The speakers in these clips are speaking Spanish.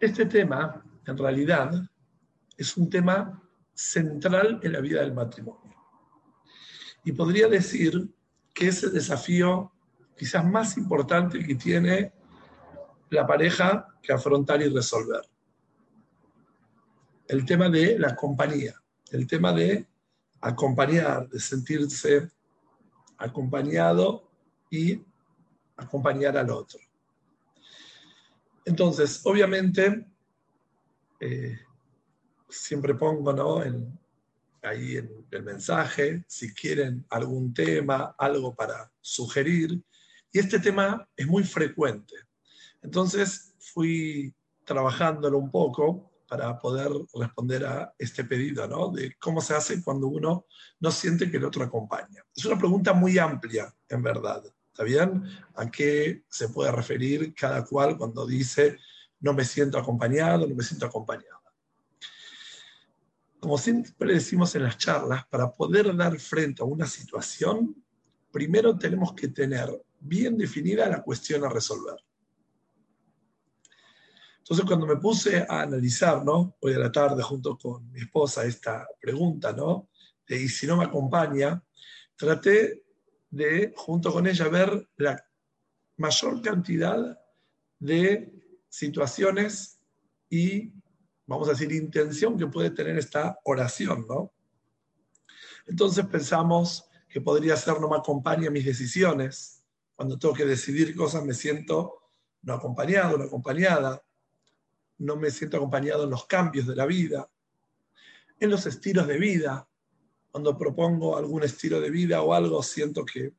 Este tema, en realidad, es un tema central en la vida del matrimonio. Y podría decir que es el desafío quizás más importante que tiene la pareja que afrontar y resolver. El tema de la compañía, el tema de acompañar, de sentirse acompañado y acompañar al otro. Entonces, obviamente, eh, siempre pongo ¿no? ahí en el mensaje, si quieren algún tema, algo para sugerir. Y este tema es muy frecuente. Entonces fui trabajándolo un poco para poder responder a este pedido, ¿no? De cómo se hace cuando uno no siente que el otro acompaña. Es una pregunta muy amplia, en verdad. ¿Está bien? ¿A qué se puede referir cada cual cuando dice no me siento acompañado, no me siento acompañado? como siempre decimos en las charlas, para poder dar frente a una situación, primero tenemos que tener bien definida la cuestión a resolver. Entonces, cuando me puse a analizar, ¿no? Hoy a la tarde, junto con mi esposa, esta pregunta, ¿no? De, y si no me acompaña, traté de, junto con ella, ver la mayor cantidad de situaciones y vamos a decir, intención que puede tener esta oración, ¿no? Entonces pensamos que podría ser no me acompaña mis decisiones. Cuando tengo que decidir cosas me siento no acompañado, no acompañada. No me siento acompañado en los cambios de la vida, en los estilos de vida. Cuando propongo algún estilo de vida o algo, siento que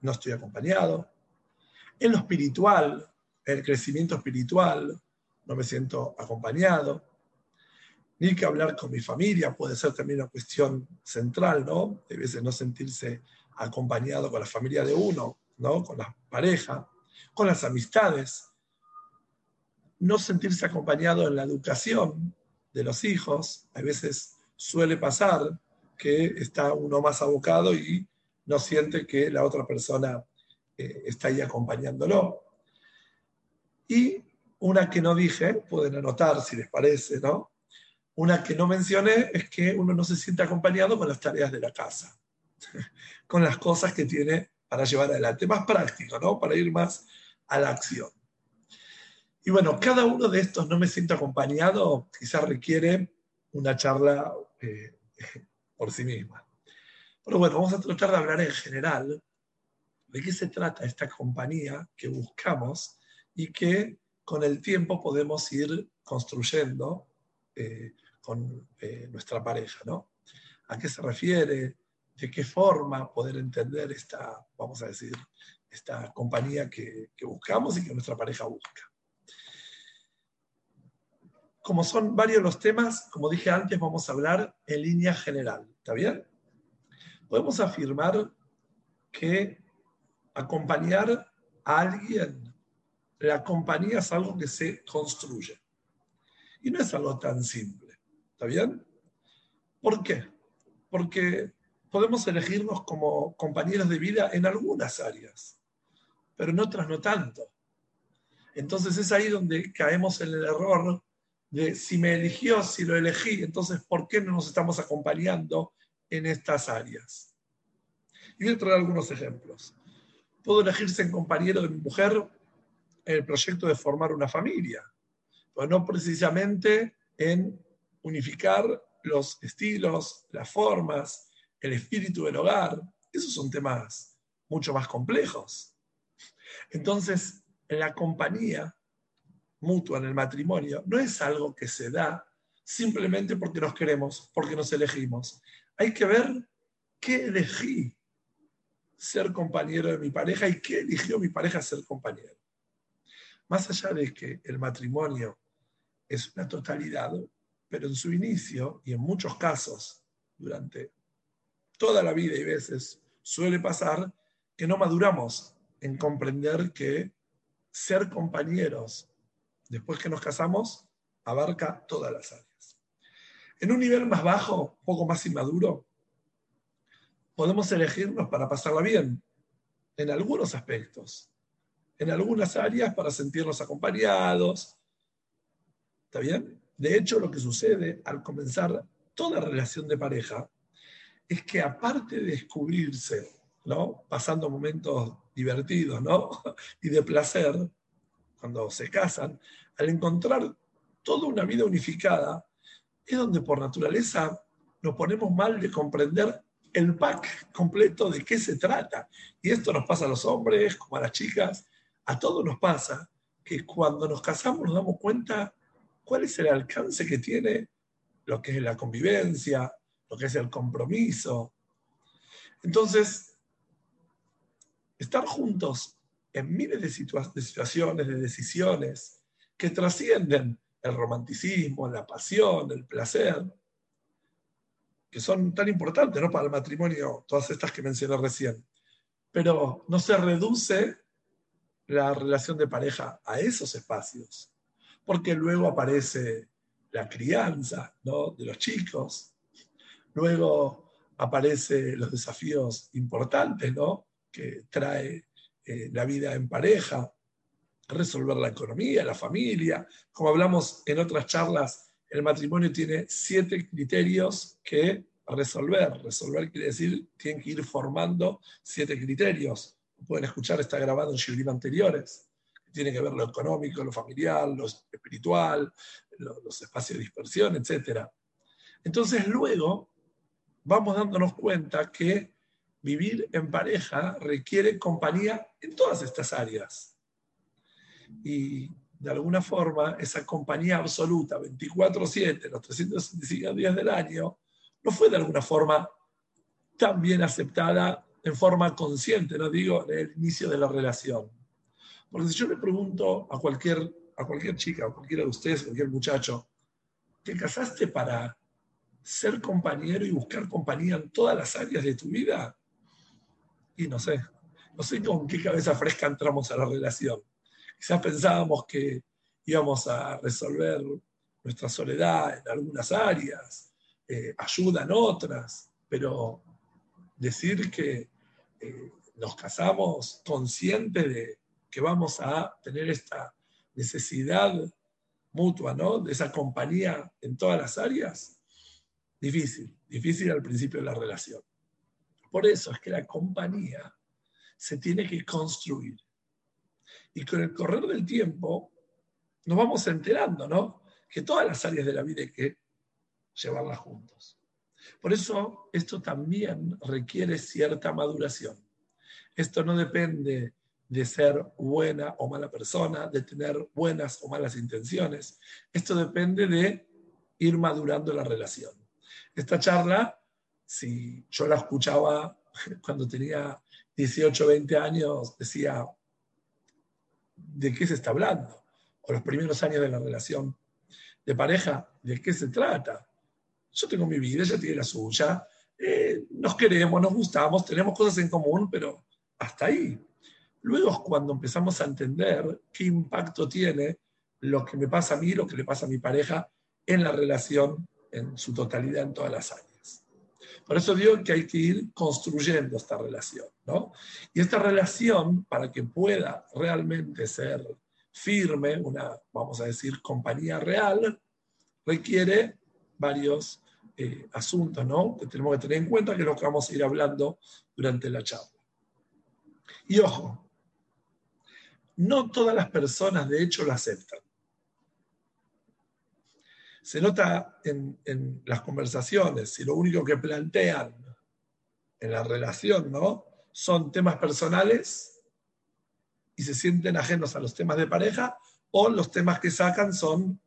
no estoy acompañado. En lo espiritual, en el crecimiento espiritual, no me siento acompañado ni que hablar con mi familia, puede ser también una cuestión central, ¿no? De veces no sentirse acompañado con la familia de uno, ¿no? Con la pareja, con las amistades, no sentirse acompañado en la educación de los hijos, a veces suele pasar que está uno más abocado y no siente que la otra persona eh, está ahí acompañándolo. Y una que no dije, pueden anotar si les parece, ¿no? Una que no mencioné es que uno no se siente acompañado con las tareas de la casa, con las cosas que tiene para llevar adelante, más práctico, ¿no? Para ir más a la acción. Y bueno, cada uno de estos no me siento acompañado, quizás requiere una charla eh, por sí misma. Pero bueno, vamos a tratar de hablar en general de qué se trata esta compañía que buscamos y que con el tiempo podemos ir construyendo eh, con eh, nuestra pareja, ¿no? ¿A qué se refiere? ¿De qué forma poder entender esta, vamos a decir, esta compañía que, que buscamos y que nuestra pareja busca? Como son varios los temas, como dije antes, vamos a hablar en línea general, ¿está bien? Podemos afirmar que acompañar a alguien, la compañía es algo que se construye. Y no es algo tan simple. ¿Está bien? ¿Por qué? Porque podemos elegirnos como compañeros de vida en algunas áreas, pero en otras no tanto. Entonces es ahí donde caemos en el error de si me eligió, si lo elegí, entonces ¿por qué no nos estamos acompañando en estas áreas? Y voy a traer algunos ejemplos. Puedo elegirse en compañero de mi mujer en el proyecto de formar una familia pero no precisamente en unificar los estilos, las formas, el espíritu del hogar. Esos son temas mucho más complejos. Entonces, en la compañía mutua, en el matrimonio, no es algo que se da simplemente porque nos queremos, porque nos elegimos. Hay que ver qué elegí ser compañero de mi pareja y qué eligió mi pareja ser compañero. Más allá de que el matrimonio es una totalidad, pero en su inicio y en muchos casos durante toda la vida y veces suele pasar que no maduramos en comprender que ser compañeros después que nos casamos abarca todas las áreas. En un nivel más bajo, un poco más inmaduro, podemos elegirnos para pasarla bien en algunos aspectos, en algunas áreas para sentirnos acompañados, ¿Está bien? De hecho, lo que sucede al comenzar toda relación de pareja es que aparte de descubrirse, ¿no? Pasando momentos divertidos, ¿no? Y de placer, cuando se casan, al encontrar toda una vida unificada, es donde por naturaleza nos ponemos mal de comprender el pack completo de qué se trata. Y esto nos pasa a los hombres, como a las chicas, a todos nos pasa que cuando nos casamos nos damos cuenta cuál es el alcance que tiene lo que es la convivencia, lo que es el compromiso. Entonces, estar juntos en miles de, situaciones, de decisiones que trascienden el romanticismo, la pasión, el placer, que son tan importantes ¿no? para el matrimonio, todas estas que mencioné recién. Pero no se reduce la relación de pareja a esos espacios, porque luego aparece la crianza ¿no? de los chicos, luego aparecen los desafíos importantes ¿no? que trae eh, la vida en pareja, resolver la economía, la familia. Como hablamos en otras charlas, el matrimonio tiene siete criterios que resolver. Resolver quiere decir, tienen que ir formando siete criterios. Pueden escuchar, está grabado en Shibrim anteriores. Tiene que ver lo económico, lo familiar, lo espiritual, los espacios de dispersión, etc. Entonces luego vamos dándonos cuenta que vivir en pareja requiere compañía en todas estas áreas. Y de alguna forma esa compañía absoluta, 24/7, los 365 días del año, no fue de alguna forma tan bien aceptada en forma consciente, no digo, en el inicio de la relación. Porque si yo le pregunto a cualquier, a cualquier chica, a cualquiera de ustedes, a cualquier muchacho, ¿te casaste para ser compañero y buscar compañía en todas las áreas de tu vida? Y no sé, no sé con qué cabeza fresca entramos a la relación. Quizás pensábamos que íbamos a resolver nuestra soledad en algunas áreas, eh, ayuda en otras, pero decir que eh, nos casamos conscientes de que vamos a tener esta necesidad mutua, ¿no? De esa compañía en todas las áreas, difícil, difícil al principio de la relación. Por eso es que la compañía se tiene que construir. Y con el correr del tiempo nos vamos enterando, ¿no? Que todas las áreas de la vida hay que llevarlas juntos. Por eso esto también requiere cierta maduración. Esto no depende de ser buena o mala persona, de tener buenas o malas intenciones. Esto depende de ir madurando la relación. Esta charla, si yo la escuchaba cuando tenía 18, 20 años, decía, ¿de qué se está hablando? O los primeros años de la relación de pareja, ¿de qué se trata? Yo tengo mi vida, ella tiene la suya, eh, nos queremos, nos gustamos, tenemos cosas en común, pero hasta ahí. Luego es cuando empezamos a entender qué impacto tiene lo que me pasa a mí, lo que le pasa a mi pareja en la relación en su totalidad en todas las áreas. Por eso digo que hay que ir construyendo esta relación, ¿no? Y esta relación, para que pueda realmente ser firme, una, vamos a decir, compañía real, requiere varios eh, asuntos ¿no? que tenemos que tener en cuenta, que es lo que vamos a ir hablando durante la charla. Y ojo, no todas las personas de hecho lo aceptan. Se nota en, las conversaciones, si lo único que plantean en la relación ¿no? son temas personales y se sienten ajenos a los temas de pareja, o los temas que sacan son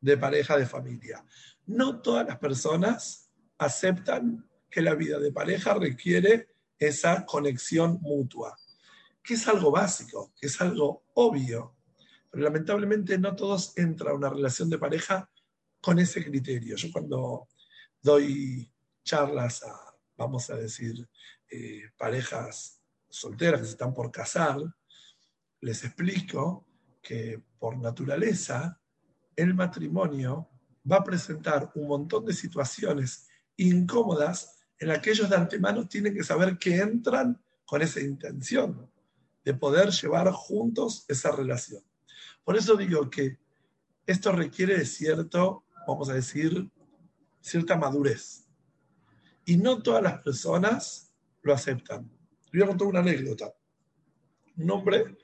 de pareja, de familia no todas las personas aceptan que la vida de pareja requiere esa conexión mutua, que es algo básico, que es algo obvio, pero lamentablemente no todos entran a una relación de pareja con ese criterio. Yo cuando doy charlas a, vamos a decir, eh, parejas solteras que se están por casar, les explico que por naturaleza el matrimonio va a presentar un montón de situaciones incómodas en las que ellos de antemano tienen que saber que entran con esa intención de poder llevar juntos esa relación. Por eso digo que esto requiere de cierto, vamos a decir, cierta madurez. Y no todas las personas lo aceptan. Voy a contar una anécdota. Un hombre,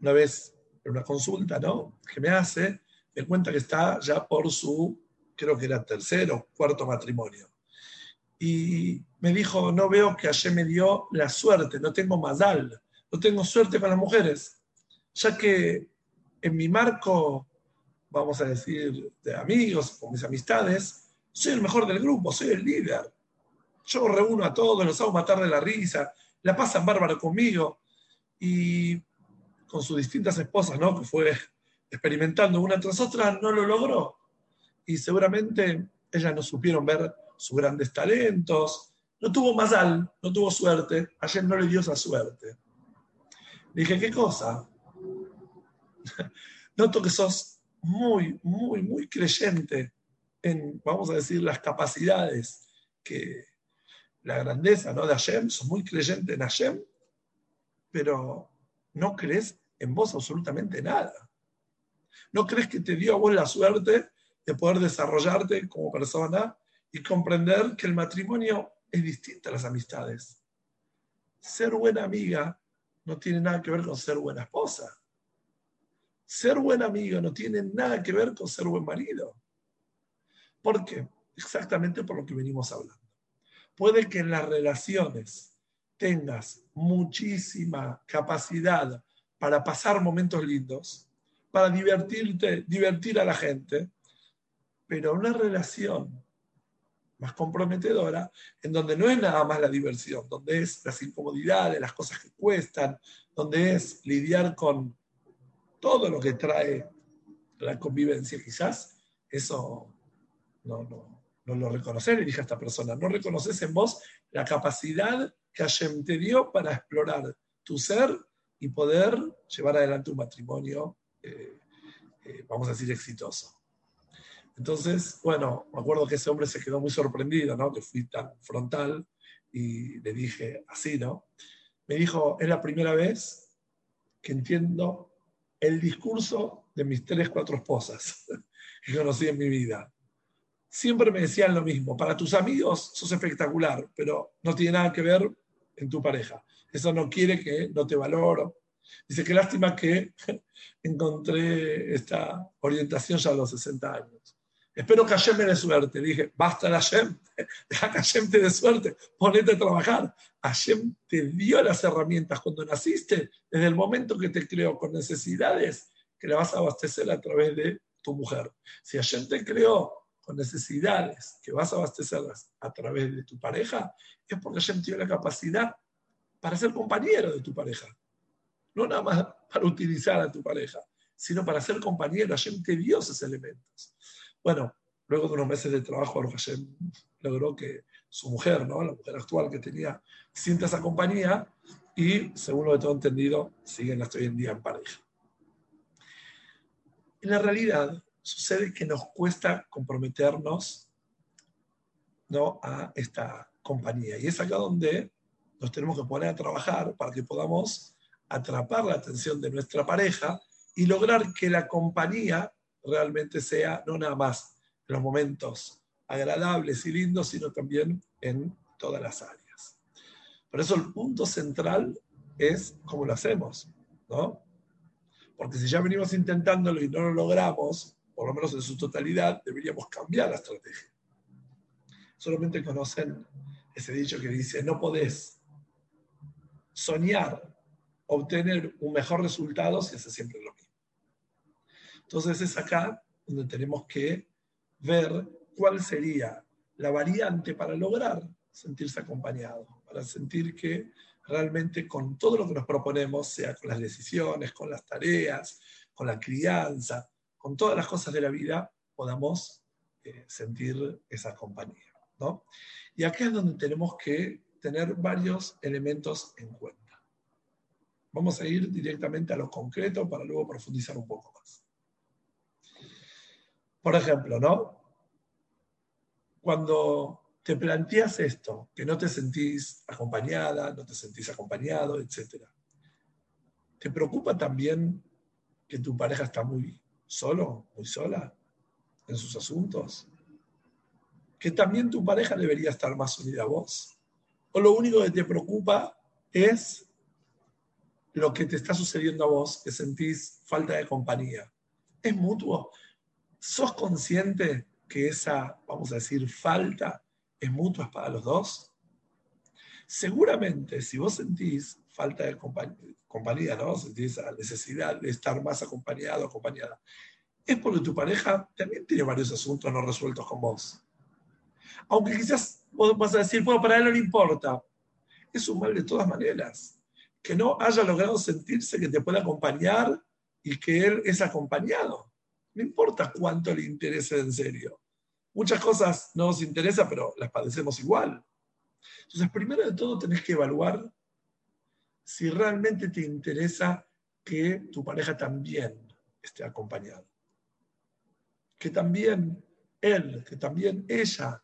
una vez en una consulta, ¿no? Que me hace, me cuenta que está ya por su, creo que era tercero, cuarto matrimonio. Y me dijo, no veo que ayer me dio la suerte, no tengo madal, no tengo suerte con las mujeres, ya que en mi marco, vamos a decir, de amigos, con mis amistades, soy el mejor del grupo, soy el líder. Yo reúno a todos, los hago matar de la risa, la pasan bárbaro conmigo. Y con sus distintas esposas, ¿no? Que fue experimentando una tras otra, no lo logró. Y seguramente ellas no supieron ver sus grandes talentos. No tuvo más al, no tuvo suerte. Ayer no le dio esa suerte. dije, ¿qué cosa? Noto que sos muy, muy, muy creyente en, vamos a decir, las capacidades que la grandeza ¿no? de Hashem, sos muy creyente en Hashem, pero no crees en vos absolutamente nada. No crees que te dio a vos la suerte de poder desarrollarte como persona y comprender que el matrimonio es distinto a las amistades. Ser buena amiga no tiene nada que ver con ser buena esposa. Ser buena amiga no tiene nada que ver con ser buen marido. ¿Por qué? Exactamente por lo que venimos hablando. Puede que en las relaciones tengas muchísima capacidad para pasar momentos lindos, para divertirte, divertir a la gente, pero una relación más comprometedora, en donde no es nada más la diversión, donde es las incomodidades, las cosas que cuestan, donde es lidiar con todo lo que trae la convivencia, quizás eso no, no, no lo reconocer, le dije a esta persona, no reconoces en vos la capacidad que Hashem te dio para explorar tu ser y poder llevar adelante un matrimonio, eh, eh, vamos a decir, exitoso. Entonces, bueno, me acuerdo que ese hombre se quedó muy sorprendido, ¿no? Que fui tan frontal y le dije así, ¿no? Me dijo, es la primera vez que entiendo el discurso de mis tres, cuatro esposas que conocí en mi vida. Siempre me decían lo mismo, para tus amigos sos espectacular, pero no tiene nada que ver en tu pareja. Eso no quiere que no te valoro. Dice, qué lástima que encontré esta orientación ya a los 60 años. Espero que Hashem me dé suerte. Dije, basta Hashem, deja que Hashem te dé suerte, ponete a trabajar. Hashem te dio las herramientas cuando naciste, desde el momento que te creó con necesidades, que la vas a abastecer a través de tu mujer. Si Hashem te creó con necesidades que vas a abastecerlas a través de tu pareja, es porque Hashem tiene la capacidad para ser compañero de tu pareja. No nada más para utilizar a tu pareja, sino para ser compañero. Hashem te dio esos elementos. Bueno, luego de unos meses de trabajo, Hashem logró que su mujer, ¿no? la mujer actual que tenía, sienta esa compañía y, según lo que todo entendido, siguen hasta hoy en día en pareja. En la realidad, sucede que nos cuesta comprometernos ¿no? a esta compañía. Y es acá donde nos tenemos que poner a trabajar para que podamos atrapar la atención de nuestra pareja y lograr que la compañía realmente sea no nada más en los momentos agradables y lindos, sino también en todas las áreas. Por eso el punto central es cómo lo hacemos, ¿no? Porque si ya venimos intentándolo y no lo logramos, por lo menos en su totalidad, deberíamos cambiar la estrategia. Solamente conocen ese dicho que dice, no podés soñar obtener un mejor resultado si haces siempre lo. Entonces es acá donde tenemos que ver cuál sería la variante para lograr sentirse acompañado, para sentir que realmente con todo lo que nos proponemos, sea con las decisiones, con las tareas, con la crianza, con todas las cosas de la vida, podamos eh, sentir esa compañía. ¿no? Y acá es donde tenemos que tener varios elementos en cuenta. Vamos a ir directamente a lo concreto para luego profundizar un poco más. Por ejemplo, ¿no? Cuando te planteas esto, que no te sentís acompañada, no te sentís acompañado, etc. ¿Te preocupa también que tu pareja está muy solo, muy sola, en sus asuntos? ¿Que también tu pareja debería estar más unida a vos? ¿O lo único que te preocupa es lo que te está sucediendo a vos, que sentís falta de compañía? ¿Es mutuo? ¿Sos consciente que esa, vamos a decir, falta es mutua para los dos? Seguramente, si vos sentís falta de compañía, ¿no? Sentís la necesidad de estar más acompañado, acompañada, es porque tu pareja también tiene varios asuntos no resueltos con vos. Aunque quizás vos vas a decir, bueno, para él no le importa. Es un mal de todas maneras. Que no haya logrado sentirse que te puede acompañar y que él es acompañado. No importa cuánto le interese en serio. Muchas cosas no nos interesan, pero las padecemos igual. Entonces, primero de todo, tenés que evaluar si realmente te interesa que tu pareja también esté acompañado. Que también él, que también ella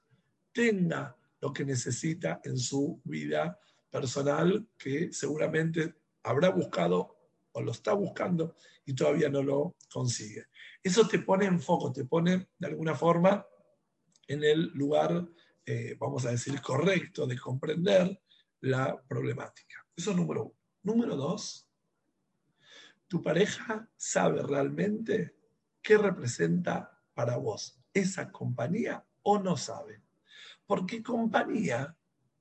tenga lo que necesita en su vida personal, que seguramente habrá buscado o lo está buscando y todavía no lo consigue. Eso te pone en foco, te pone de alguna forma en el lugar, eh, vamos a decir, correcto de comprender la problemática. Eso es número uno. Número dos, tu pareja sabe realmente qué representa para vos esa compañía o no sabe. Porque compañía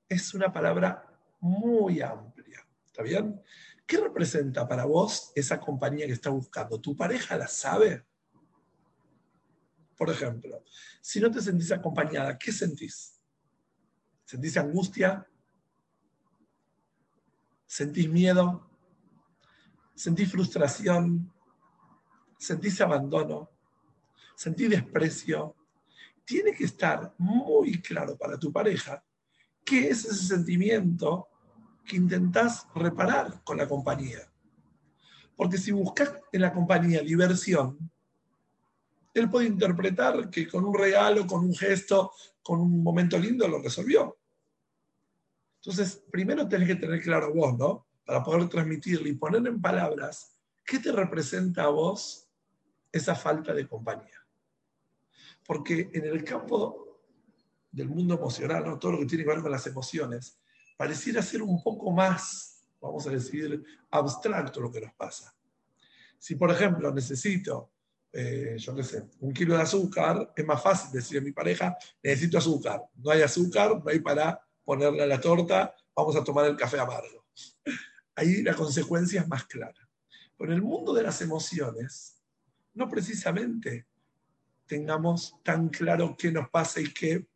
es una palabra muy amplia. ¿Está bien? ¿Qué representa para vos esa compañía que estás buscando? ¿Tu pareja la sabe? Por ejemplo, si no te sentís acompañada, ¿qué sentís? ¿Sentís angustia? ¿Sentís miedo? ¿Sentís frustración? ¿Sentís abandono? ¿Sentís desprecio? Tiene que estar muy claro para tu pareja qué es ese sentimiento que intentás reparar con la compañía. Porque si buscas en la compañía diversión, él puede interpretar que con un regalo, con un gesto, con un momento lindo lo resolvió. Entonces, primero tenés que tener claro vos, ¿no? Para poder transmitirle y poner en palabras qué te representa a vos esa falta de compañía. Porque en el campo del mundo emocional, ¿no? todo lo que tiene que ver con las emociones, pareciera ser un poco más, vamos a decir, abstracto lo que nos pasa. Si, por ejemplo, necesito eh, yo qué sé, un kilo de azúcar, es más fácil decir a mi pareja, necesito azúcar. No hay azúcar, no hay para ponerle a la torta, vamos a tomar el café amargo. Ahí la consecuencia es más clara. Pero en el mundo de las emociones, no precisamente tengamos tan claro qué nos pasa y qué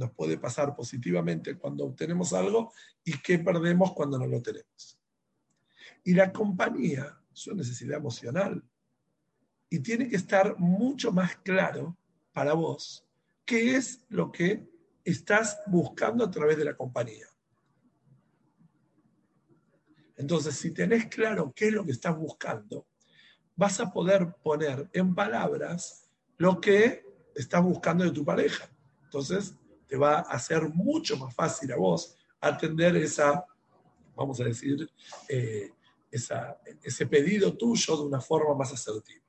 nos puede pasar positivamente cuando obtenemos algo y qué perdemos cuando no lo tenemos. Y la compañía es una necesidad emocional y tiene que estar mucho más claro para vos qué es lo que estás buscando a través de la compañía. Entonces, si tenés claro qué es lo que estás buscando, vas a poder poner en palabras lo que estás buscando de tu pareja. Entonces, te va a hacer mucho más fácil a vos atender esa, vamos a decir, eh, ese pedido tuyo de una forma más asertiva.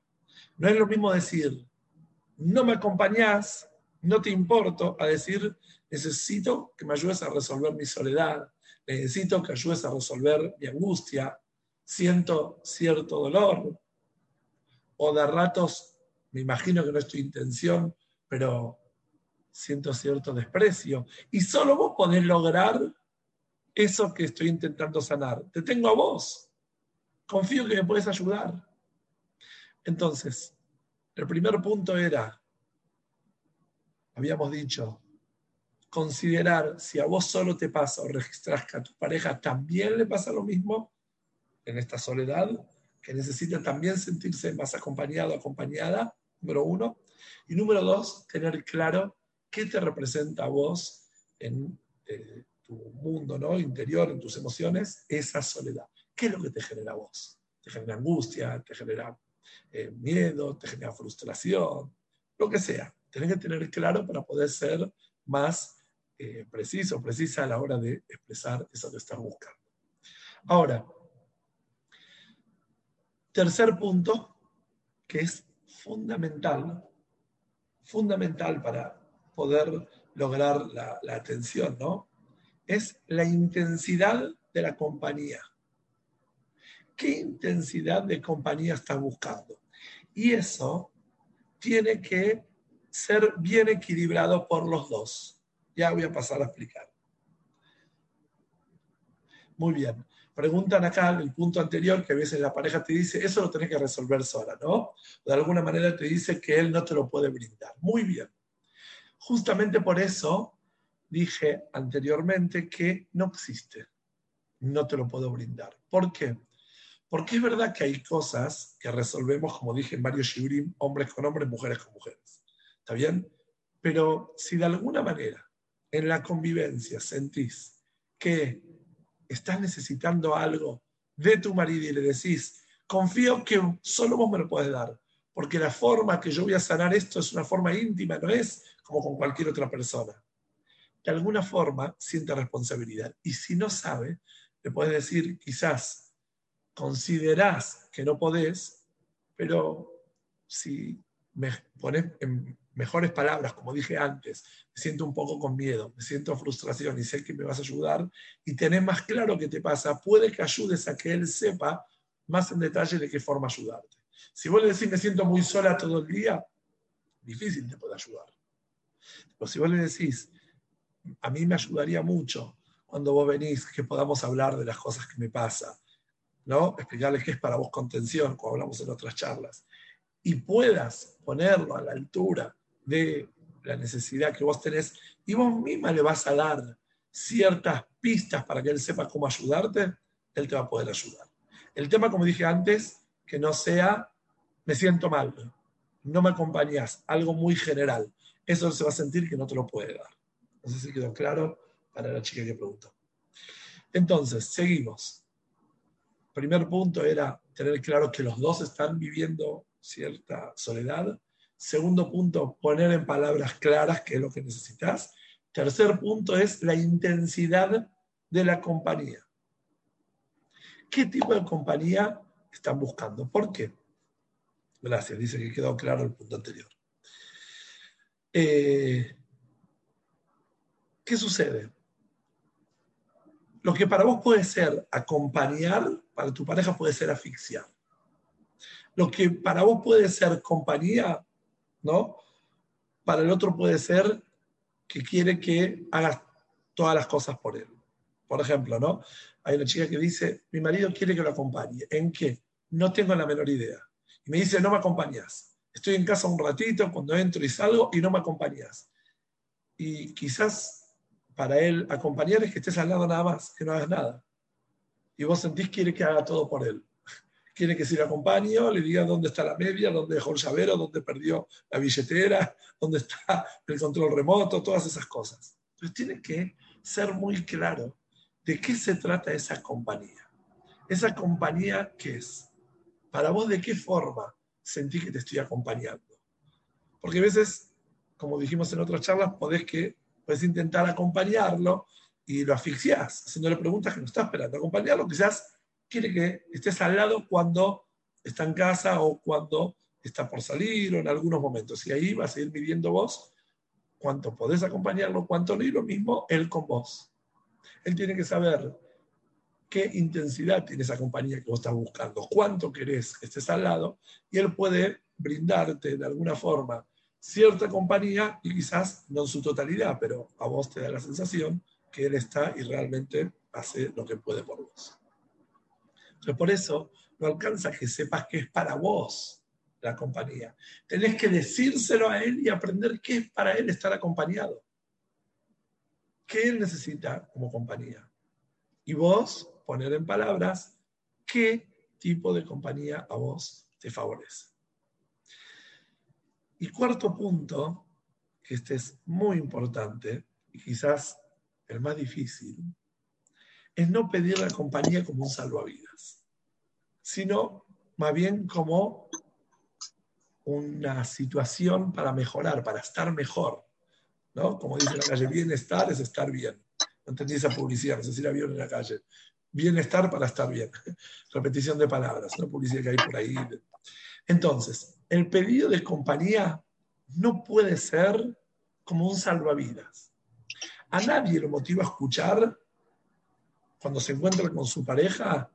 No es lo mismo decir, no me acompañás, no te importo, a decir, necesito que me ayudes a resolver mi soledad, necesito que ayudes a resolver mi angustia, siento cierto dolor, o de ratos, me imagino que no es tu intención, pero siento cierto desprecio. Y solo vos podés lograr eso que estoy intentando sanar. Te tengo a vos. Confío que me puedes ayudar. Entonces, el primer punto era, habíamos dicho, considerar si a vos solo te pasa o registras que a tu pareja también le pasa lo mismo en esta soledad, que necesita también sentirse más acompañado, acompañada, número uno. Y número dos, tener claro qué te representa a vos en eh, tu mundo ¿no? interior, en tus emociones, esa soledad. ¿Qué es lo que te genera a vos? Te genera angustia, te genera eh, miedo, te genera frustración, lo que sea. Tienes que tener claro para poder ser más eh, preciso, precisa a la hora de expresar eso que estás buscando. Ahora, tercer punto, que es fundamental, fundamental para poder lograr la, atención, ¿no? Es la intensidad de la compañía. ¿Qué intensidad de compañía estás buscando? Y eso tiene que ser bien equilibrado por los dos. Ya voy a pasar a explicar. Muy bien. Preguntan acá en el punto anterior que a veces la pareja te dice, eso lo tenés que resolver sola, ¿no? De alguna manera te dice que él no te lo puede brindar. Muy bien. Justamente por eso dije anteriormente que no existe. No te lo puedo brindar. ¿Por qué? Porque es verdad que hay cosas que resolvemos, como dije en varios shiurim, hombres con hombres, mujeres con mujeres. ¿Está bien? Pero si de alguna manera en la convivencia sentís que estás necesitando algo de tu marido y le decís, confío que solo vos me lo puedes dar, porque la forma que yo voy a sanar esto es una forma íntima, no es como con cualquier otra persona. De alguna forma siente responsabilidad. Y si no sabe, le puedes decir, quizás considerás que no podés, pero si me pones en mejores palabras, como dije antes, me siento un poco con miedo, me siento frustración y sé que me vas a ayudar y tenés más claro qué te pasa, puede que ayudes a que él sepa más en detalle de qué forma ayudarte. Si vos le decís me siento muy sola todo el día, difícil te puede ayudar. Pero si vos le decís, a mí me ayudaría mucho cuando vos venís que podamos hablar de las cosas que me pasan, ¿no? Explicarles qué es para vos contención, como hablamos en otras charlas, y puedas ponerlo a la altura de la necesidad que vos tenés, y vos misma le vas a dar ciertas pistas para que él sepa cómo ayudarte, él te va a poder ayudar. El tema, como dije antes, que no sea, me siento mal, no me acompañas, algo muy general. Eso se va a sentir que no te lo puede dar. No sé si quedó claro para la chica que preguntó. Entonces, seguimos primer punto era tener claro que los dos están viviendo cierta soledad. Segundo punto, poner en palabras claras qué es lo que necesitas. Tercer punto es la intensidad de la compañía. ¿Qué tipo de compañía están buscando? ¿Por qué? Gracias, dice que quedó claro el punto anterior. Eh, ¿Qué sucede? Lo que para vos puede ser acompañar, para tu pareja puede ser asfixiar. Lo que para vos puede ser compañía, ¿no? Para el otro puede ser que quiere que hagas todas las cosas por él. Por ejemplo, ¿no? Hay una chica que dice, mi marido quiere que lo acompañe. ¿En qué? No tengo la menor idea. Y me dice, no me acompañas. Estoy en casa un ratito, cuando entro y salgo, y no me acompañas. Y quizás para él acompañar es que estés al lado nada más, que no hagas nada. Y vos sentís quiere que haga todo por él. Quiere que si lo acompaño, le diga dónde está la media, dónde dejó el llavero, dónde perdió la billetera, dónde está el control remoto, todas esas cosas. Entonces tiene que ser muy claro de qué se trata esa compañía. Esa compañía, ¿qué es? Para vos, ¿de qué forma sentís que te estoy acompañando? Porque a veces, como dijimos en otras charlas, podés que puedes intentar acompañarlo y lo asfixias, haciéndole preguntas que no está esperando. Acompañarlo quizás quiere que estés al lado cuando está en casa o cuando está por salir o en algunos momentos. Y ahí vas a ir midiendo vos cuánto podés acompañarlo, cuánto no, y lo mismo él con vos. Él tiene que saber qué intensidad tiene esa compañía que vos estás buscando, cuánto querés que estés al lado, y él puede brindarte de alguna forma cierta compañía y quizás no en su totalidad, pero a vos te da la sensación que él está y realmente hace lo que puede por vos. Entonces, por eso no alcanza que sepas que es para vos la compañía. Tenés que decírselo a él y aprender qué es para él estar acompañado. ¿Qué él necesita como compañía? Y vos poner en palabras qué tipo de compañía a vos te favorece. Y cuarto punto, que este es muy importante y quizás el más difícil, es no pedir la compañía como un salvavidas, sino más bien como una situación para mejorar, para estar mejor. ¿No? Como dice la calle, bienestar es estar bien. No entendí esa publicidad, no sé si la vieron en la calle. Bienestar para estar bien. Repetición de palabras. Publicidad que hay por ahí. Entonces, el pedido de compañía no puede ser como un salvavidas. A nadie lo motiva a escuchar cuando se encuentra con su pareja.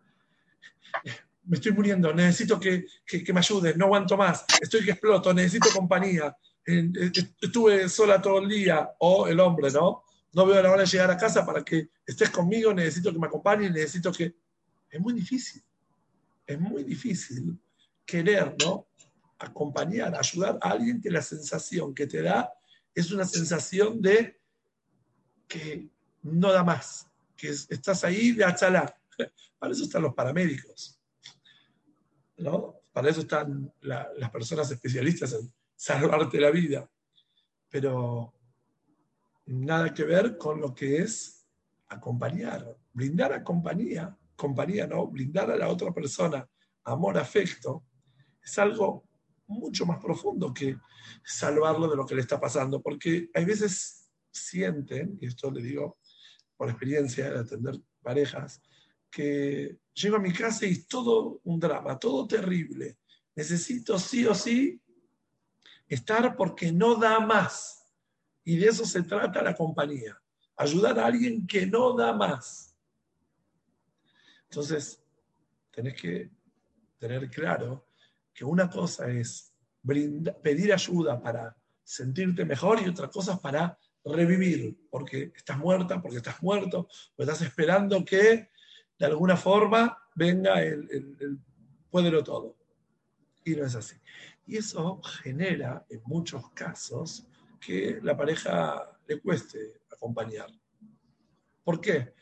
Me estoy muriendo, necesito que, que, me ayudes, no aguanto más, estoy que exploto, necesito compañía, estuve sola todo el día, o el hombre, ¿no? No veo la hora de llegar a casa para que estés conmigo, necesito que me acompañes, necesito que... Es muy difícil, es muy difícil querer, ¿no? Acompañar, ayudar a alguien que la sensación que te da es una sensación de que no da más, que estás ahí de achalá. Para eso están los paramédicos, ¿no? Para eso están las personas especialistas en salvarte la vida. Pero nada que ver con lo que es acompañar, brindar a compañía, compañía, ¿no? Brindar a la otra persona amor, afecto, es algo mucho más profundo que salvarlo de lo que le está pasando, porque hay veces sienten, y esto le digo por experiencia de atender parejas, que llego a mi casa y es todo un drama, todo terrible. Necesito sí o sí estar porque no da más. Y de eso se trata la compañía. Ayudar a alguien que no da más. Entonces, tenés que tener claro que una cosa es pedir ayuda para sentirte mejor y otra cosa es para revivir, porque estás muerta, porque estás muerto, o estás esperando que de alguna forma venga el, el, el todo. Y no es así. Y eso genera en muchos casos que la pareja le cueste acompañar. ¿Por qué?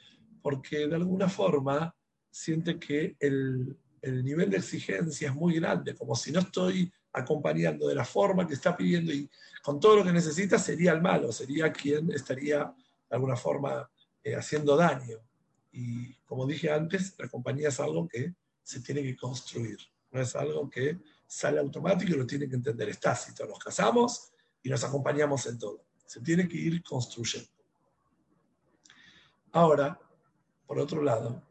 Porque de alguna forma siente que el, el nivel de exigencia es muy grande, como si no estoy acompañando de la forma que está pidiendo y con todo lo que necesita, sería el malo, sería quien estaría de alguna forma eh, haciendo daño. Y como dije antes, la compañía es algo que se tiene que construir, no es algo que sale automático y lo tiene que entender. Es tácito, nos casamos y nos acompañamos en todo. Se tiene que ir construyendo. Ahora, por otro lado,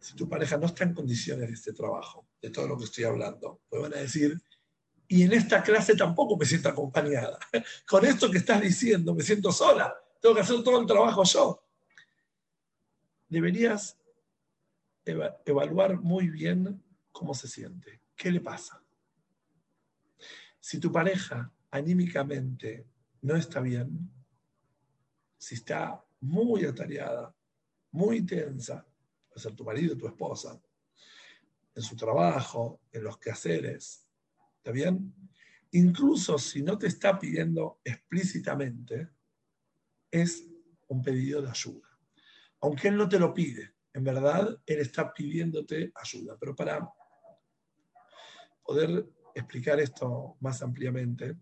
si tu pareja no está en condiciones de este trabajo, de todo lo que estoy hablando, pues van a decir, y en esta clase tampoco me siento acompañada. Con esto que estás diciendo, me siento sola, tengo que hacer todo el trabajo yo. Deberías evaluar muy bien cómo se siente, qué le pasa. Si tu pareja anímicamente no está bien, si está muy atareada, muy tensa, puede ser tu marido, tu esposa, en su trabajo, en los quehaceres, ¿está bien? Incluso si no te está pidiendo explícitamente, es un pedido de ayuda. Aunque él no te lo pide, en verdad, él está pidiéndote ayuda. Pero para poder explicar esto más ampliamente,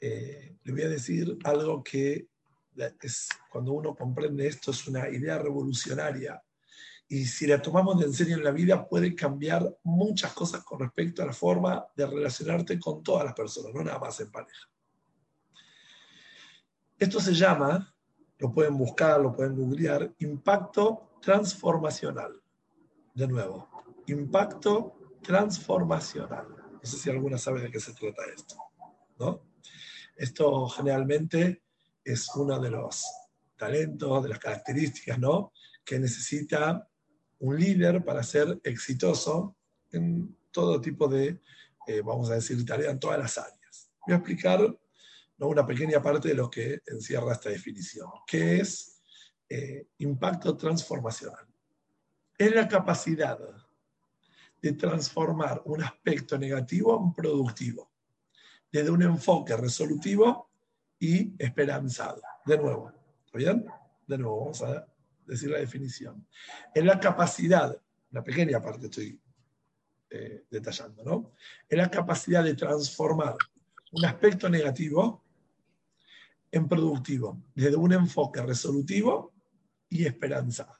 eh, le voy a decir algo que es, cuando uno comprende esto es una idea revolucionaria y si la tomamos en serio en la vida puede cambiar muchas cosas con respecto a la forma de relacionarte con todas las personas, no nada más en pareja. Esto se llama, lo pueden buscar, lo pueden googlear, impacto transformacional. De nuevo, impacto transformacional. No sé si alguna sabe de qué se trata esto. ¿no? Esto generalmente es uno de los talentos, de las características, ¿no? Que necesita un líder para ser exitoso en todo tipo de, eh, vamos a decir, tarea en todas las áreas. Voy a explicar ¿no? una pequeña parte de lo que encierra esta definición, que es eh, impacto transformacional. Es la capacidad de transformar un aspecto negativo en productivo, desde un enfoque resolutivo y esperanzado. De nuevo, ¿está bien? De nuevo, vamos a decir la definición. Es la capacidad, una pequeña parte estoy eh, detallando, ¿no? Es la capacidad de transformar un aspecto negativo en productivo, desde un enfoque resolutivo y esperanzado.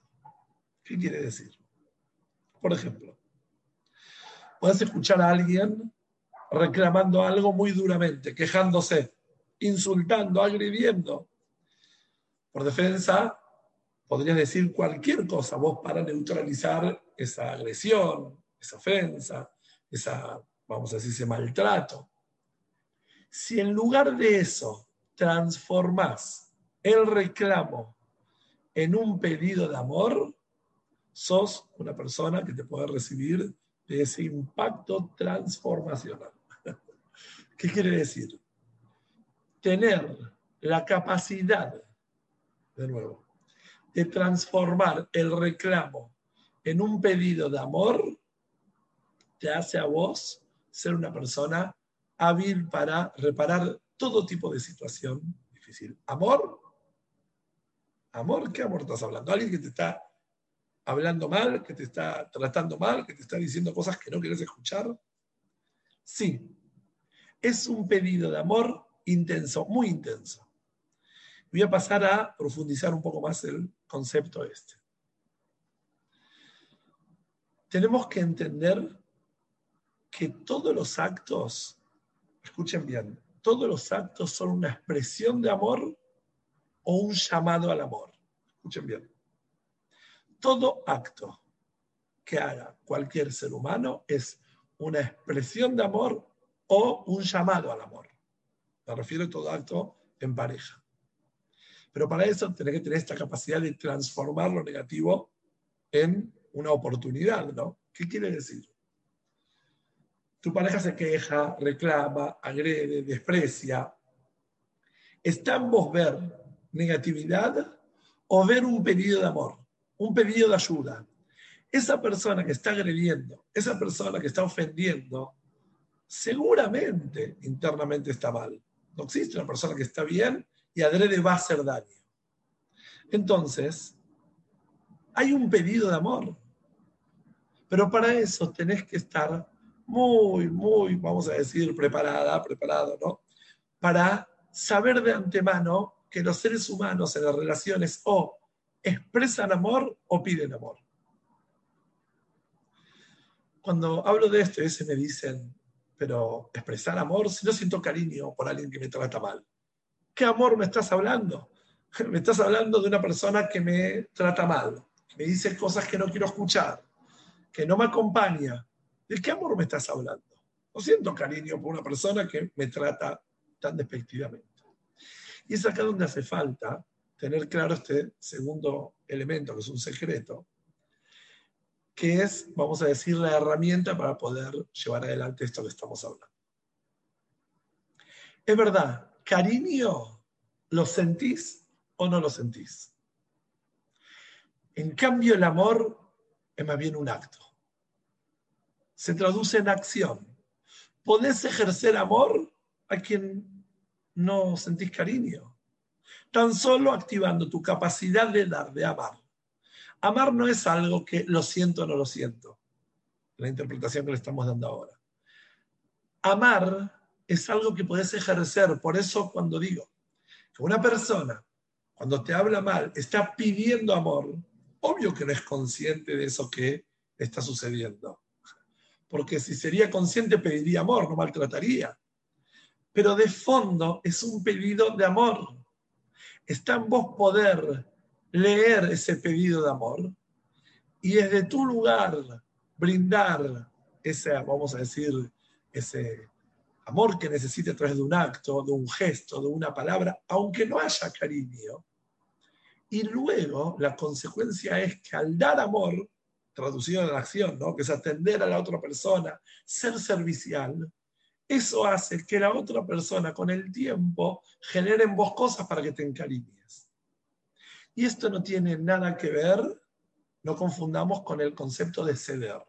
¿Qué quiere decir? Por ejemplo, puedes escuchar a alguien reclamando algo muy duramente, quejándose insultando, agrediendo. Por defensa, podrías decir cualquier cosa vos para neutralizar esa agresión, esa ofensa, esa, vamos a decir, ese maltrato, si en lugar de eso transformas el reclamo en un pedido de amor, sos una persona que te puede recibir de ese impacto transformacional. ¿Qué quiere decir? Tener la capacidad, de nuevo, de transformar el reclamo en un pedido de amor, te hace a vos ser una persona hábil para reparar todo tipo de situación difícil. Amor, amor, ¿qué amor estás hablando? Alguien que te está hablando mal, que te está tratando mal, que te está diciendo cosas que no quieres escuchar. Sí, es un pedido de amor intenso, muy intenso. Voy a pasar a profundizar un poco más el concepto este. Tenemos que entender que todos los actos, escuchen bien, todos los actos son una expresión de amor o un llamado al amor. Escuchen bien. Todo acto que haga cualquier ser humano es una expresión de amor o un llamado al amor. Me refiero a todo acto en pareja. Pero para eso tenés que tener esta capacidad de transformar lo negativo en una oportunidad, ¿no? ¿Qué quiere decir? Tu pareja se queja, reclama, agrede, desprecia. ¿Está en vos ver negatividad o ver un pedido de amor, un pedido de ayuda? Esa persona que está agrediendo, esa persona que está ofendiendo, seguramente internamente está mal. No existe una persona que está bien y adrede va a hacer daño. Entonces, hay un pedido de amor. Pero para eso tenés que estar muy, muy, vamos a decir, preparada, preparado, ¿no? Para saber de antemano que los seres humanos en las relaciones o expresan amor o piden amor. Cuando hablo de esto, a veces me dicen, pero expresar amor si no siento cariño por alguien que me trata mal. ¿Qué amor me estás hablando? Me estás hablando de una persona que me trata mal, que me dice cosas que no quiero escuchar, que no me acompaña, ¿De qué amor me estás hablando? No siento cariño por una persona que me trata tan despectivamente. Y es acá donde hace falta tener claro este segundo elemento, que es un secreto, que es, vamos a decir, la herramienta para poder llevar adelante esto que estamos hablando. Es verdad, cariño, ¿lo sentís o no lo sentís? En cambio, el amor es más bien un acto se traduce en acción. Podés ejercer amor a quien no sentís cariño. Tan solo activando tu capacidad de dar, de amar. Amar no es algo que lo siento o no lo siento. La interpretación que le estamos dando ahora. Amar es algo que puedes ejercer. Por eso cuando digo que una persona, cuando te habla mal, está pidiendo amor, obvio que no es consciente de eso que está sucediendo porque si sería consciente pediría amor, no maltrataría. Pero de fondo es un pedido de amor. Está en vos poder leer ese pedido de amor y desde tu lugar brindar ese, vamos a decir, ese amor que necesite a través de un acto, de un gesto, de una palabra, aunque no haya cariño. Y luego la consecuencia es que al dar amor, traducido en acción, ¿no? que es atender a la otra persona, ser servicial, eso hace que la otra persona con el tiempo genere en vos cosas para que te encariñes. Y esto no tiene nada que ver, no confundamos con el concepto de ceder.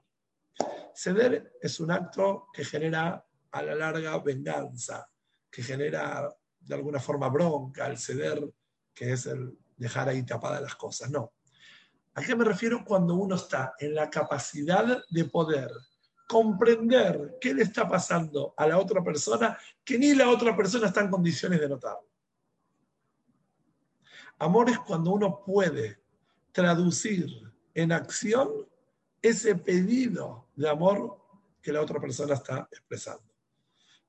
Ceder es un acto que genera a la larga venganza, que genera de alguna forma bronca, el ceder, que es el dejar ahí tapadas las cosas. No, ¿A qué me refiero cuando uno está en la capacidad de poder comprender qué le está pasando a la otra persona que ni la otra persona está en condiciones de notarlo? Amor es cuando uno puede traducir en acción ese pedido de amor que la otra persona está expresando.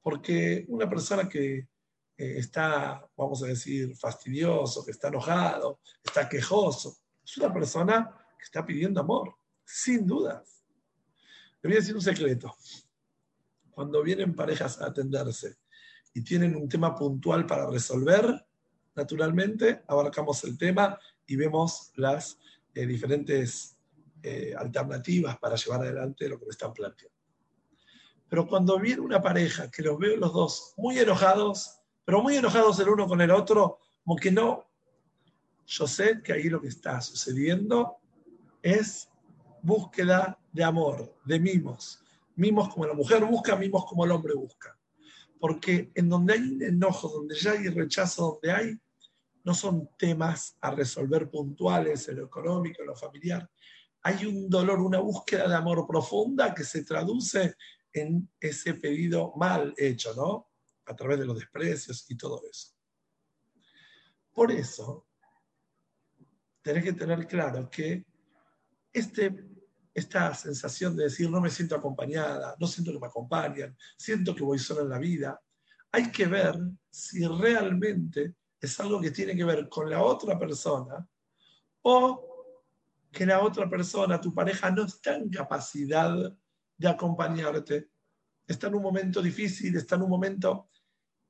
Porque una persona que eh, está, vamos a decir, fastidioso, que está enojado, está quejoso, es una persona que está pidiendo amor, sin dudas. Le voy a decir un secreto. cuando vienen parejas a atenderse y tienen un tema puntual para resolver, naturalmente abarcamos el tema y vemos las eh, diferentes eh, alternativas para llevar adelante lo que están planteando. Pero cuando viene una pareja que los veo los dos muy enojados, pero muy enojados el uno con el otro, como que no, yo sé que ahí lo que está sucediendo es búsqueda de amor, de mimos. Mimos como la mujer busca, mimos como el hombre busca. Porque en donde hay un enojo, donde ya hay rechazo, donde hay, no son temas a resolver puntuales en lo económico, en lo familiar. Hay un dolor, una búsqueda de amor profunda que se traduce en ese pedido mal hecho, ¿no? A través de los desprecios y todo eso. Por eso, tenés que tener claro que este, esta sensación de decir no me siento acompañada, no siento que me acompañan, siento que voy sola en la vida, hay que ver si realmente es algo que tiene que ver con la otra persona o que la otra persona, tu pareja, no está en capacidad de acompañarte. Está en un momento difícil, está en un momento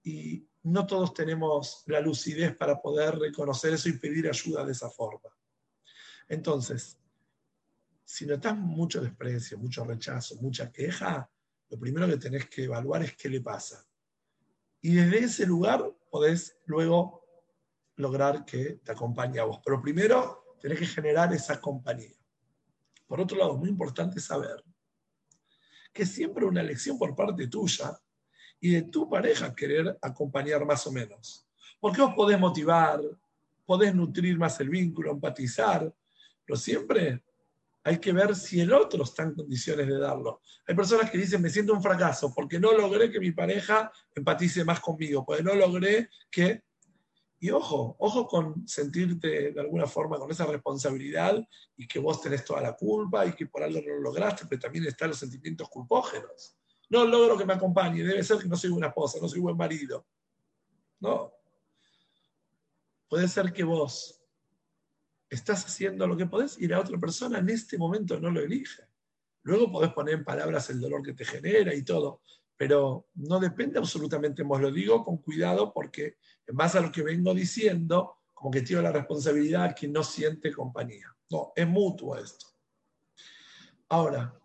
y no todos tenemos la lucidez para poder reconocer eso y pedir ayuda de esa forma. Entonces, si notas mucho desprecio, mucho rechazo, mucha queja, lo primero que tenés que evaluar es qué le pasa. Y desde ese lugar podés luego lograr que te acompañe a vos. Pero primero tenés que generar esa compañía. Por otro lado, muy importante saber que siempre una elección por parte tuya y de tu pareja querer acompañar más o menos. Porque vos podés motivar, podés nutrir más el vínculo, empatizar, pero siempre hay que ver si el otro está en condiciones de darlo. Hay personas que dicen, me siento un fracaso porque no logré que mi pareja empatice más conmigo, porque no logré que y ojo, ojo con sentirte de alguna forma con esa responsabilidad y que vos tenés toda la culpa y que por algo no lo lograste, pero también están los sentimientos culpógenos. No logro que me acompañe, debe ser que no soy buena esposa, no soy buen marido. No. Puede ser que vos estás haciendo lo que podés y la otra persona en este momento no lo elige. Luego podés poner en palabras el dolor que te genera y todo, pero no depende absolutamente, os lo digo con cuidado porque en base a lo que vengo diciendo, como que tiene la responsabilidad que no siente compañía. No, es mutuo esto. Ahora,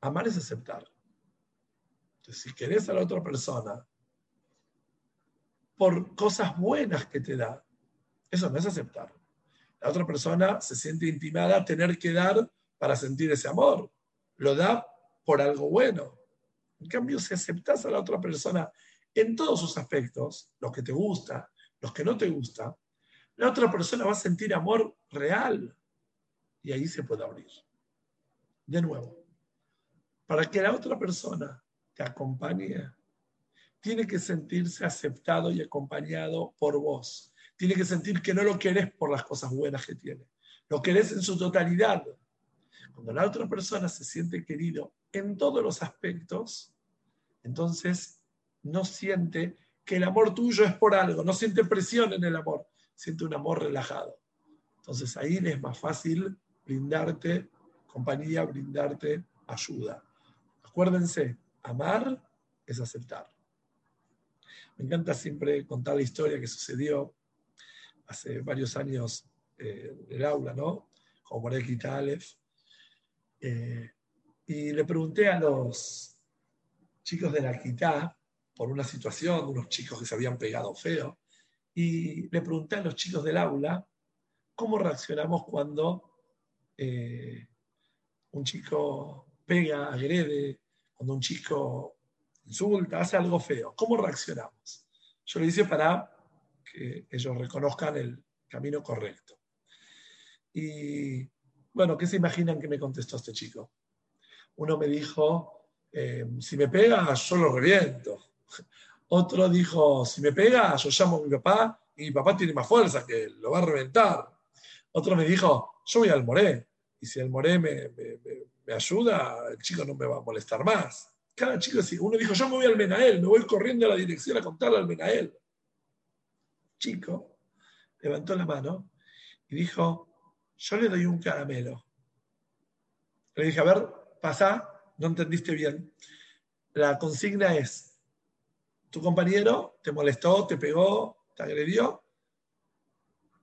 amar es aceptar. Entonces, si querés a la otra persona por cosas buenas que te da, eso no es aceptar. La otra persona se siente intimada a tener que dar para sentir ese amor. Lo da por algo bueno. En cambio, si aceptas a la otra persona en todos sus aspectos, los que te gusta, los que no te gusta, la otra persona va a sentir amor real y ahí se puede abrir. De nuevo, para que la otra persona te acompañe, tiene que sentirse aceptado y acompañado por vos. Tiene que sentir que no lo querés por las cosas buenas que tiene. Lo querés en su totalidad. Cuando la otra persona se siente querido en todos los aspectos, entonces no siente que el amor tuyo es por algo, no siente presión en el amor, siente un amor relajado. Entonces ahí le es más fácil brindarte compañía, brindarte ayuda. Acuérdense, amar es aceptar. Me encanta siempre contar la historia que sucedió hace varios años eh, en el aula, ¿no? Morek y eh, y le pregunté a los chicos de la quitá por una situación, unos chicos que se habían pegado feo, y le pregunté a los chicos del aula cómo reaccionamos cuando eh, un chico pega, agrede, cuando un chico insulta, hace algo feo. ¿Cómo reaccionamos? Yo lo hice para que ellos reconozcan el camino correcto. Y bueno, ¿qué se imaginan que me contestó este chico? Uno me dijo, eh, si me pega, yo lo reviento. Otro dijo, si me pega, yo llamo a mi papá y mi papá tiene más fuerza que él, lo va a reventar. Otro me dijo, yo voy al Moré y si el Moré me, me, ayuda, el chico no me va a molestar más. Cada chico, uno dijo, yo me voy al Menael, me voy corriendo a la dirección a contarle al Menael. Chico levantó la mano y dijo, yo le doy un caramelo. Le dije, a ver, pasa, no entendiste bien la consigna es, tu compañero te molestó, te pegó, te agredió,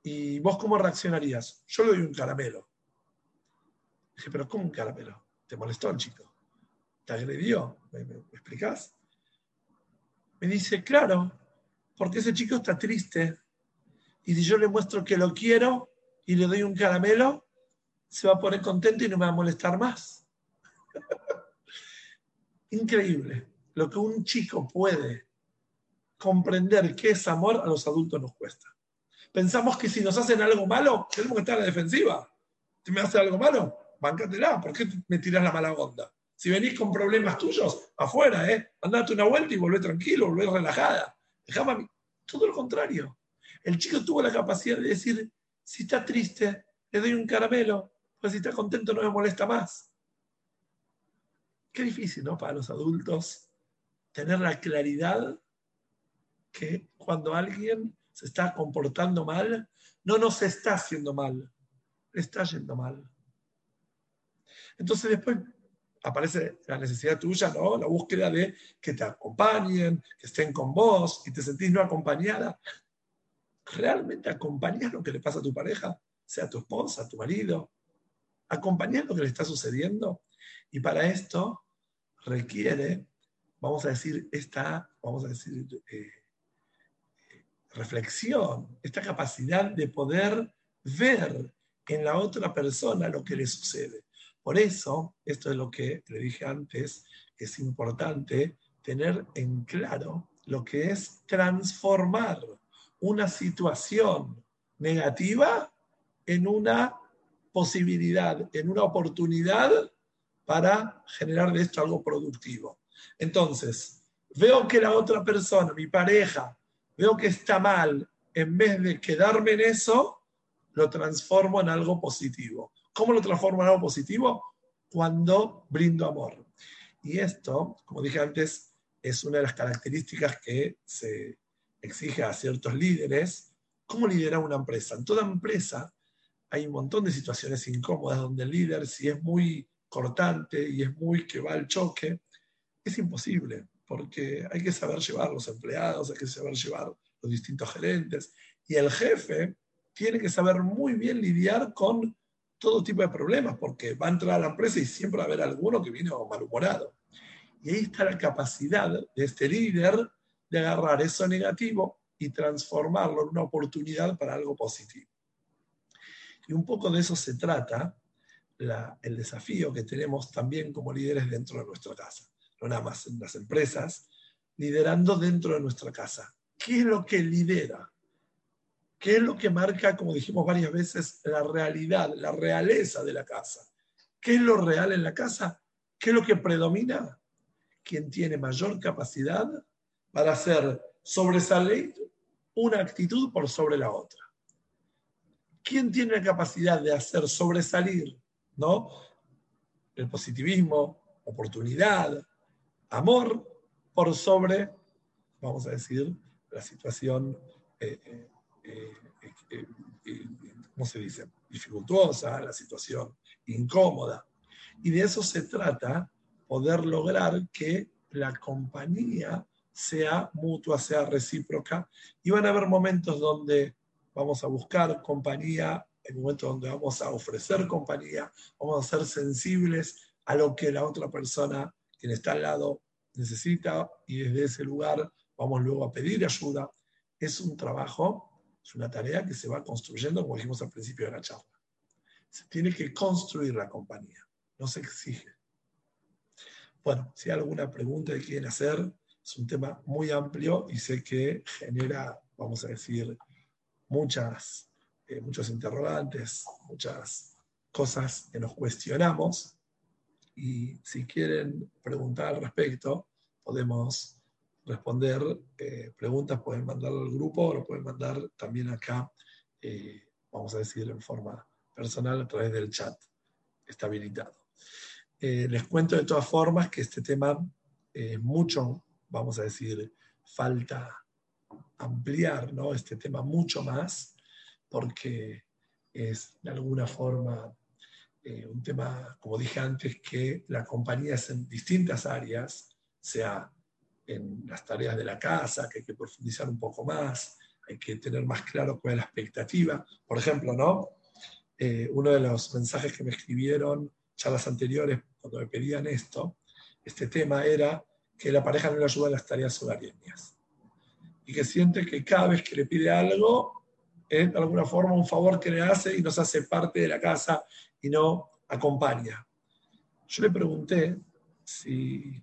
¿y vos cómo reaccionarías? Yo le doy un caramelo. Dije, pero ¿cómo un caramelo? ¿Te molestó el chico? ¿Te agredió? ¿Me, me? Me dice, claro, porque ese chico está triste. Y si yo le muestro que lo quiero y le doy un caramelo, se va a poner contento y no me va a molestar más. Increíble. Lo que un chico puede comprender que es amor, a los adultos nos cuesta. Pensamos que si nos hacen algo malo, tenemos que estar a la defensiva. Si me hace algo malo, bancatela. ¿Por qué me tiras la mala onda? Si venís con problemas tuyos, afuera, ¿eh? Andate una vuelta y volvé tranquilo, volvé relajada. Dejame a mí. Todo lo contrario. El chico tuvo la capacidad de decir, si está triste, le doy un caramelo, pues si está contento no me molesta más. Qué difícil, ¿no? Para los adultos tener la claridad que cuando alguien se está comportando mal, no nos está haciendo mal, le está yendo mal. Entonces después aparece la necesidad tuya, ¿no? La búsqueda de que te acompañen, que estén con vos y te sentís no acompañada. ¿Realmente acompañas lo que le pasa a tu pareja? Sea tu esposa, tu marido. ¿Acompañas lo que le está sucediendo? Y para esto requiere, vamos a decir, esta, vamos a decir, eh, reflexión, esta capacidad de poder ver en la otra persona lo que le sucede. Por eso, esto es lo que le dije antes, es importante tener en claro lo que es transformar una situación negativa en una posibilidad, en una oportunidad para generar de esto algo productivo. Entonces, veo que la otra persona, mi pareja, veo que está mal, en vez de quedarme en eso, lo transformo en algo positivo. ¿Cómo lo transformo en algo positivo? Cuando brindo amor. Y esto, como dije antes, es una de las características que se exige a ciertos líderes. ¿Cómo liderar una empresa? En toda empresa hay un montón de situaciones incómodas donde el líder, si es muy cortante y es muy que va al choque, es imposible, porque hay que saber llevar los empleados, hay que saber llevar los distintos gerentes, y el jefe tiene que saber muy bien lidiar con todo tipo de problemas, porque va a entrar a la empresa y siempre va a haber alguno que viene malhumorado. Y ahí está la capacidad de este líder de agarrar eso negativo y transformarlo en una oportunidad para algo positivo. Y un poco de eso se trata el desafío que tenemos también como líderes dentro de nuestra casa, no nada más en las empresas, liderando dentro de nuestra casa. ¿Qué es lo que lidera? ¿Qué es lo que marca, como dijimos varias veces, la realidad, la realeza de la casa? ¿Qué es lo real en la casa? ¿Qué es lo que predomina? Quien tiene mayor capacidad para hacer sobresalir una actitud por sobre la otra. ¿Quién tiene la capacidad de hacer sobresalir ¿no? el positivismo, oportunidad, amor, por sobre, vamos a decir, la situación eh, eh, ¿cómo se dice?, dificultuosa, la situación incómoda. Y de eso se trata, poder lograr que la compañía sea mutua, sea recíproca. Y van a haber momentos donde vamos a buscar compañía, en momentos donde vamos a ofrecer compañía, vamos a ser sensibles a lo que la otra persona, quien está al lado, necesita y desde ese lugar vamos luego a pedir ayuda. Es un trabajo es una tarea que se va construyendo, como dijimos al principio de la charla. Se tiene que construir la compañía, no se exige. Bueno, si hay alguna pregunta que quieren hacer, es un tema muy amplio y sé que genera, vamos a decir, muchas, eh, muchos interrogantes, muchas cosas que nos cuestionamos. Y si quieren preguntar al respecto, podemos responder eh, preguntas, pueden mandarlo al grupo o lo pueden mandar también acá, eh, vamos a decir, en forma personal a través del chat. Está habilitado. Eh, les cuento de todas formas que este tema es mucho, vamos a decir, falta ampliar ¿no? este tema mucho más, porque es de alguna forma un tema, como dije antes, que la compañía en distintas áreas, sea en las tareas de la casa, que hay que profundizar un poco más, hay que tener más claro cuál es la expectativa. Por ejemplo, ¿no? Eh, uno de los mensajes que me escribieron charlas anteriores cuando me pedían esto, este tema era que la pareja no le ayuda en las tareas hogareñas y que siente que cada vez que le pide algo, es de alguna forma un favor que le hace y nos hace parte de la casa y no acompaña. Yo le pregunté si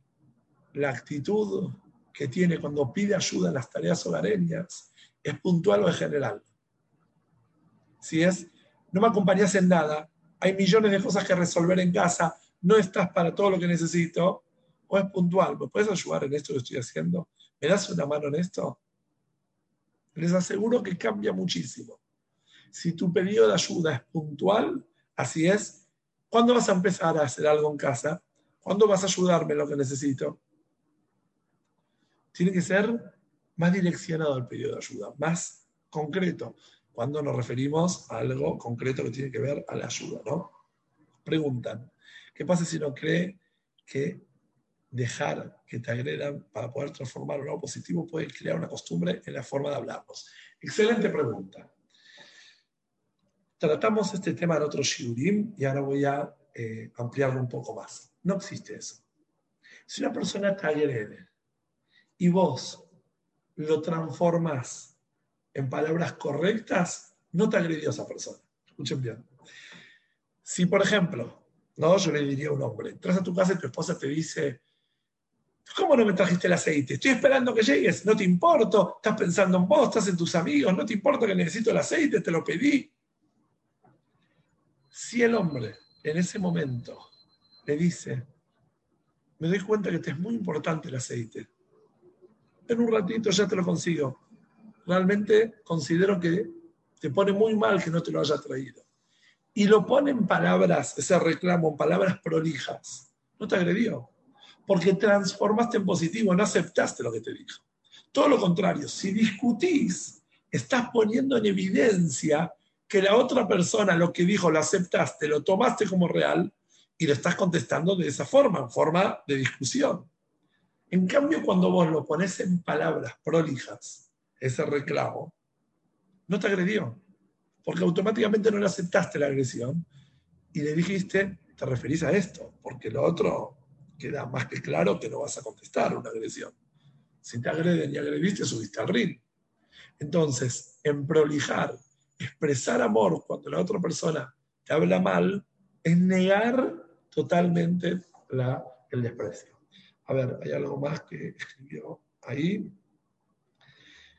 la actitud que tiene cuando pide ayuda en las tareas hogareñas es puntual o es general. Si es, no me acompañas en nada, hay millones de cosas que resolver en casa, no estás para todo lo que necesito, o es puntual, ¿me puedes ayudar en esto que estoy haciendo? ¿Me das una mano en esto? Les aseguro que cambia muchísimo. Si tu pedido de ayuda es puntual, así es, ¿cuándo vas a empezar a hacer algo en casa? ¿Cuándo vas a ayudarme en lo que necesito? Tiene que ser más direccionado el pedido de ayuda, más concreto, cuando nos referimos a algo concreto que tiene que ver a la ayuda, ¿no? Preguntan, ¿qué pasa si no cree que dejar que te agredan para poder transformar algo positivo puede crear una costumbre en la forma de hablarnos? Excelente pregunta. Tratamos este tema en otro shiurim y ahora voy a eh, ampliarlo un poco más. No existe eso. Si una persona te agrede y vos lo transformas en palabras correctas, no te agredió esa persona. Escuchen bien. Si, por ejemplo, no, yo le diría a un hombre, entras a tu casa y tu esposa te dice, ¿cómo no me trajiste el aceite? Estoy esperando que llegues, no te importo, estás pensando en vos, estás en tus amigos, no te importa que necesito el aceite, te lo pedí. Si el hombre en ese momento le dice, me doy cuenta que te es muy importante el aceite, en un ratito ya te lo consigo. Realmente considero que te pone muy mal que no te lo haya traído. Y lo pone en palabras, ese reclamo, en palabras prolijas. No te agredió. Porque transformaste en positivo, no aceptaste lo que te dijo. Todo lo contrario, si discutís, estás poniendo en evidencia que la otra persona lo que dijo lo aceptaste, lo tomaste como real y lo estás contestando de esa forma, en forma de discusión. En cambio, cuando vos lo pones en palabras prolijas, ese reclamo, no te agredió, porque automáticamente no le aceptaste la agresión y le dijiste, te referís a esto, porque lo otro queda más que claro que no vas a contestar una agresión. Si te agreden y agrediste, subiste al ring. Entonces, en prolijar, expresar amor cuando la otra persona te habla mal, es negar totalmente el desprecio. A ver, hay algo más que escribió ahí.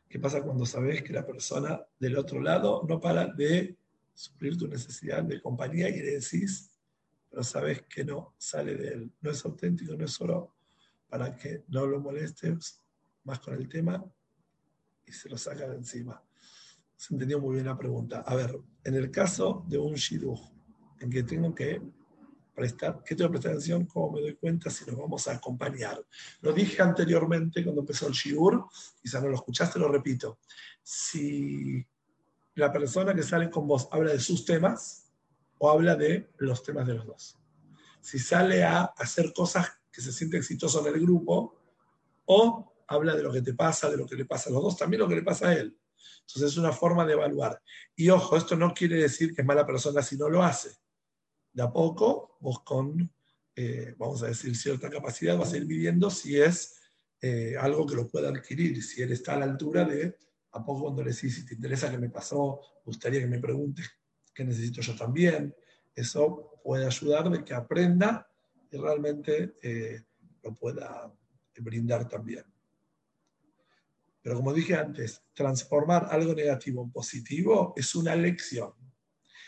¿Qué pasa cuando sabes que la persona del otro lado no para de suplir tu necesidad de compañía y le decís, pero sabes que no sale de él? No es auténtico, no es solo para que no lo molestes más con el tema y se lo saca encima. Se entendió muy bien la pregunta. A ver, en el caso de un shidduch, en que tengo que prestar, ¿qué tengo que prestar atención? ¿Cómo me doy cuenta si nos vamos a acompañar? Lo dije anteriormente cuando empezó el Shiur, quizá no lo escuchaste, lo repito. Si la persona que sale con vos habla de sus temas o habla de los temas de los dos. Si sale a hacer cosas que se siente exitoso en el grupo o habla de lo que te pasa, de lo que le pasa a los dos, también lo que le pasa a él. Entonces es una forma de evaluar. Y ojo, esto no quiere decir que es mala persona si no lo hace de a poco, vos con, eh, vamos a decir, cierta capacidad, vas a ir viviendo si es eh, algo que lo pueda adquirir, si él está a la altura de, a poco cuando le decís, si te interesa que me pasó, gustaría que me preguntes qué necesito yo también, eso puede ayudar de que aprenda y realmente eh, lo pueda brindar también. Pero como dije antes, transformar algo negativo en positivo es una lección.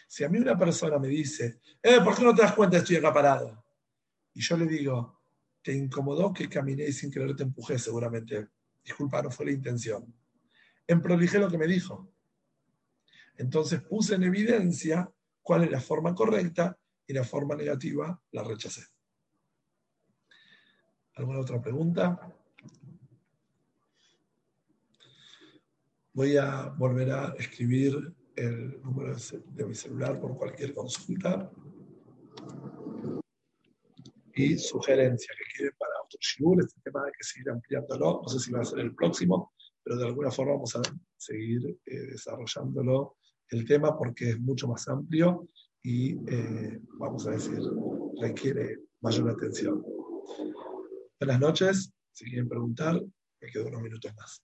Si a mí una persona me dice, eh, ¿por qué no te das cuenta? Estoy acá parado. Y yo le digo, te incomodó que caminé y sin querer te empujé seguramente. Disculpa, no fue la intención. En prolijé lo que me dijo. Entonces puse en evidencia cuál es la forma correcta y la forma negativa la rechacé. ¿Alguna otra pregunta? Voy a volver a escribir el número de mi celular por cualquier consulta y sugerencia que quieren para otro shiur, este tema hay que seguir ampliándolo, no sé si va a ser el próximo, pero de alguna forma vamos a seguir eh, desarrollándolo el tema porque es mucho más amplio y, eh, vamos a decir, requiere mayor atención. Buenas noches, si quieren preguntar, me quedo unos minutos más.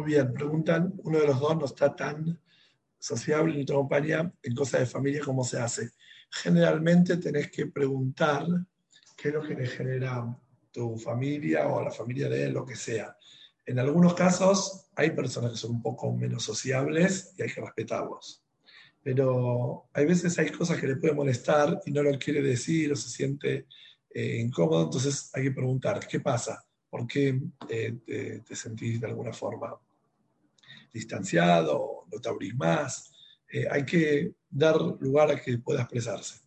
Muy bien, preguntan, uno de los dos no está tan sociable ni te acompaña en cosas de familia como se hace. Generalmente tenés que preguntar qué es lo que le genera tu familia o la familia de él, lo que sea. En algunos casos hay personas que son un poco menos sociables y hay que respetarlos. Pero hay veces hay cosas que le pueden molestar y no lo quiere decir o se siente eh, incómodo, entonces hay que preguntar, ¿qué pasa? ¿Por qué eh, te, sentís de alguna forma distanciado? ¿No te abrís más? Eh, hay que dar lugar a que pueda expresarse.